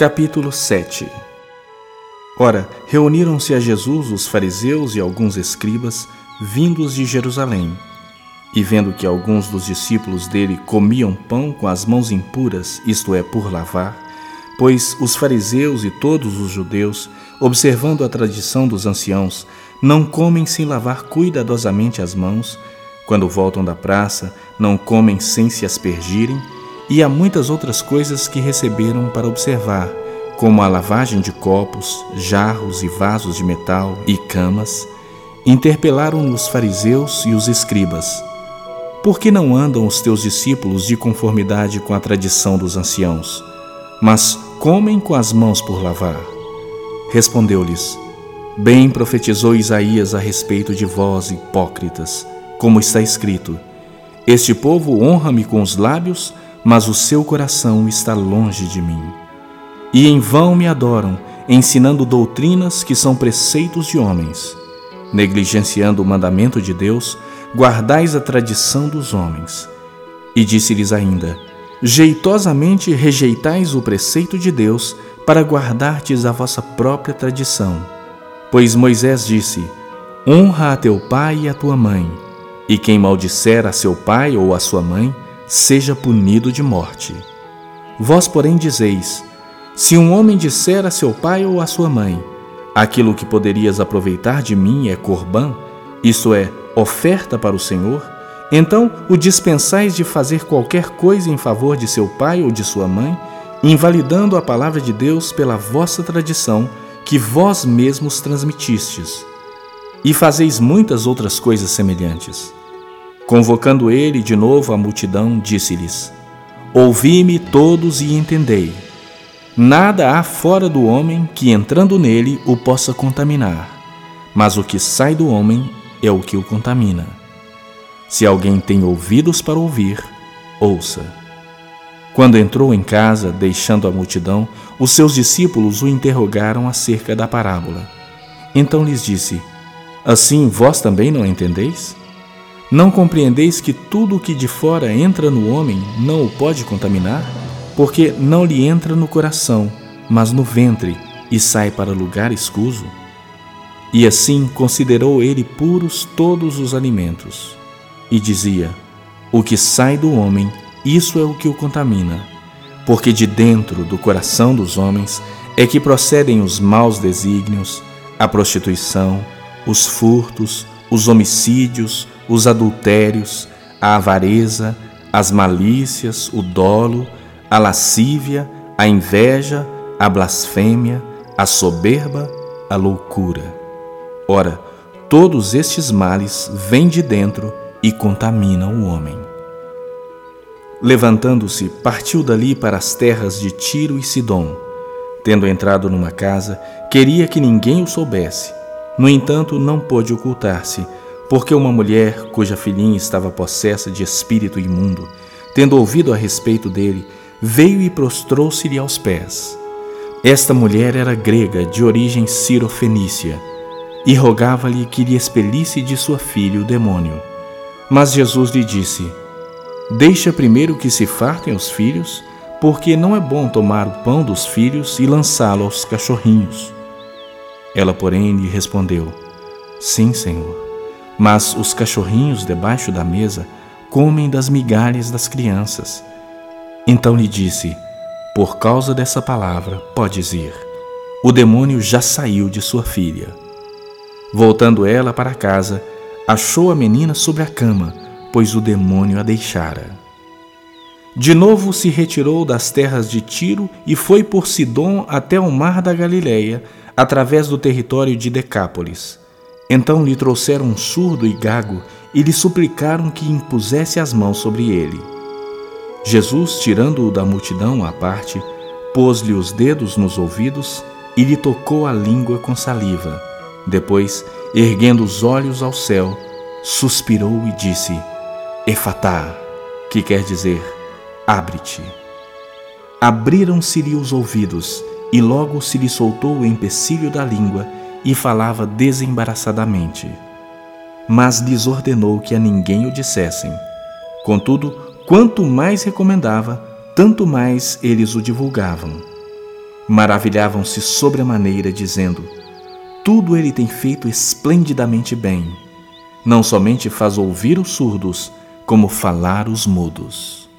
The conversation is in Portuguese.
Capítulo 7 Ora, reuniram-se a Jesus os fariseus e alguns escribas, vindos de Jerusalém. E vendo que alguns dos discípulos dele comiam pão com as mãos impuras, isto é, por lavar, pois os fariseus e todos os judeus, observando a tradição dos anciãos, não comem sem lavar cuidadosamente as mãos, quando voltam da praça, não comem sem se aspergirem, e há muitas outras coisas que receberam para observar, como a lavagem de copos, jarros e vasos de metal e camas, interpelaram os fariseus e os escribas: Por que não andam os teus discípulos de conformidade com a tradição dos anciãos, mas comem com as mãos por lavar? Respondeu-lhes: Bem profetizou Isaías a respeito de vós, hipócritas, como está escrito: Este povo honra-me com os lábios, mas o seu coração está longe de mim. E em vão me adoram, ensinando doutrinas que são preceitos de homens. Negligenciando o mandamento de Deus, guardais a tradição dos homens. E disse-lhes ainda: Jeitosamente rejeitais o preceito de Deus para guardartes a vossa própria tradição. Pois Moisés disse: Honra a teu pai e a tua mãe, e quem maldisser a seu pai ou a sua mãe, seja punido de morte. Vós, porém, dizeis: Se um homem disser a seu pai ou a sua mãe: Aquilo que poderias aproveitar de mim é corbã, isto é, oferta para o Senhor, então o dispensais de fazer qualquer coisa em favor de seu pai ou de sua mãe, invalidando a palavra de Deus pela vossa tradição, que vós mesmos transmitistes. E fazeis muitas outras coisas semelhantes. Convocando ele de novo a multidão, disse-lhes: Ouvi-me todos e entendei. Nada há fora do homem que, entrando nele, o possa contaminar, mas o que sai do homem é o que o contamina. Se alguém tem ouvidos para ouvir, ouça. Quando entrou em casa, deixando a multidão, os seus discípulos o interrogaram acerca da parábola. Então lhes disse: Assim vós também não entendeis? Não compreendeis que tudo o que de fora entra no homem não o pode contaminar? Porque não lhe entra no coração, mas no ventre, e sai para lugar escuso? E assim considerou ele puros todos os alimentos. E dizia: O que sai do homem, isso é o que o contamina. Porque de dentro do coração dos homens é que procedem os maus desígnios, a prostituição, os furtos, os homicídios, os adultérios, a avareza, as malícias, o dolo, a lascívia, a inveja, a blasfêmia, a soberba, a loucura. Ora, todos estes males vêm de dentro e contaminam o homem. Levantando-se, partiu dali para as terras de Tiro e Sidom. Tendo entrado numa casa, queria que ninguém o soubesse. No entanto, não pôde ocultar-se, porque uma mulher cuja filhinha estava possessa de espírito imundo, tendo ouvido a respeito dele, veio e prostrou-se-lhe aos pés. Esta mulher era grega, de origem cirofenícia, e rogava-lhe que lhe expelisse de sua filha o demônio. Mas Jesus lhe disse: Deixa primeiro que se fartem os filhos, porque não é bom tomar o pão dos filhos e lançá-lo aos cachorrinhos. Ela, porém, lhe respondeu: Sim, Senhor mas os cachorrinhos debaixo da mesa comem das migalhas das crianças. Então lhe disse: Por causa dessa palavra, podes ir. O demônio já saiu de sua filha. Voltando ela para casa, achou a menina sobre a cama, pois o demônio a deixara. De novo se retirou das terras de Tiro e foi por Sidom até o mar da Galileia, através do território de Decápolis. Então lhe trouxeram um surdo e gago e lhe suplicaram que impusesse as mãos sobre ele. Jesus, tirando-o da multidão à parte, pôs-lhe os dedos nos ouvidos e lhe tocou a língua com saliva. Depois, erguendo os olhos ao céu, suspirou e disse: Efatá, que quer dizer: abre-te. Abriram-se-lhe os ouvidos, e logo se lhe soltou o empecilho da língua e falava desembaraçadamente. Mas lhes ordenou que a ninguém o dissessem. Contudo, quanto mais recomendava, tanto mais eles o divulgavam. Maravilhavam-se sobremaneira, dizendo: Tudo ele tem feito esplendidamente bem. Não somente faz ouvir os surdos, como falar os mudos.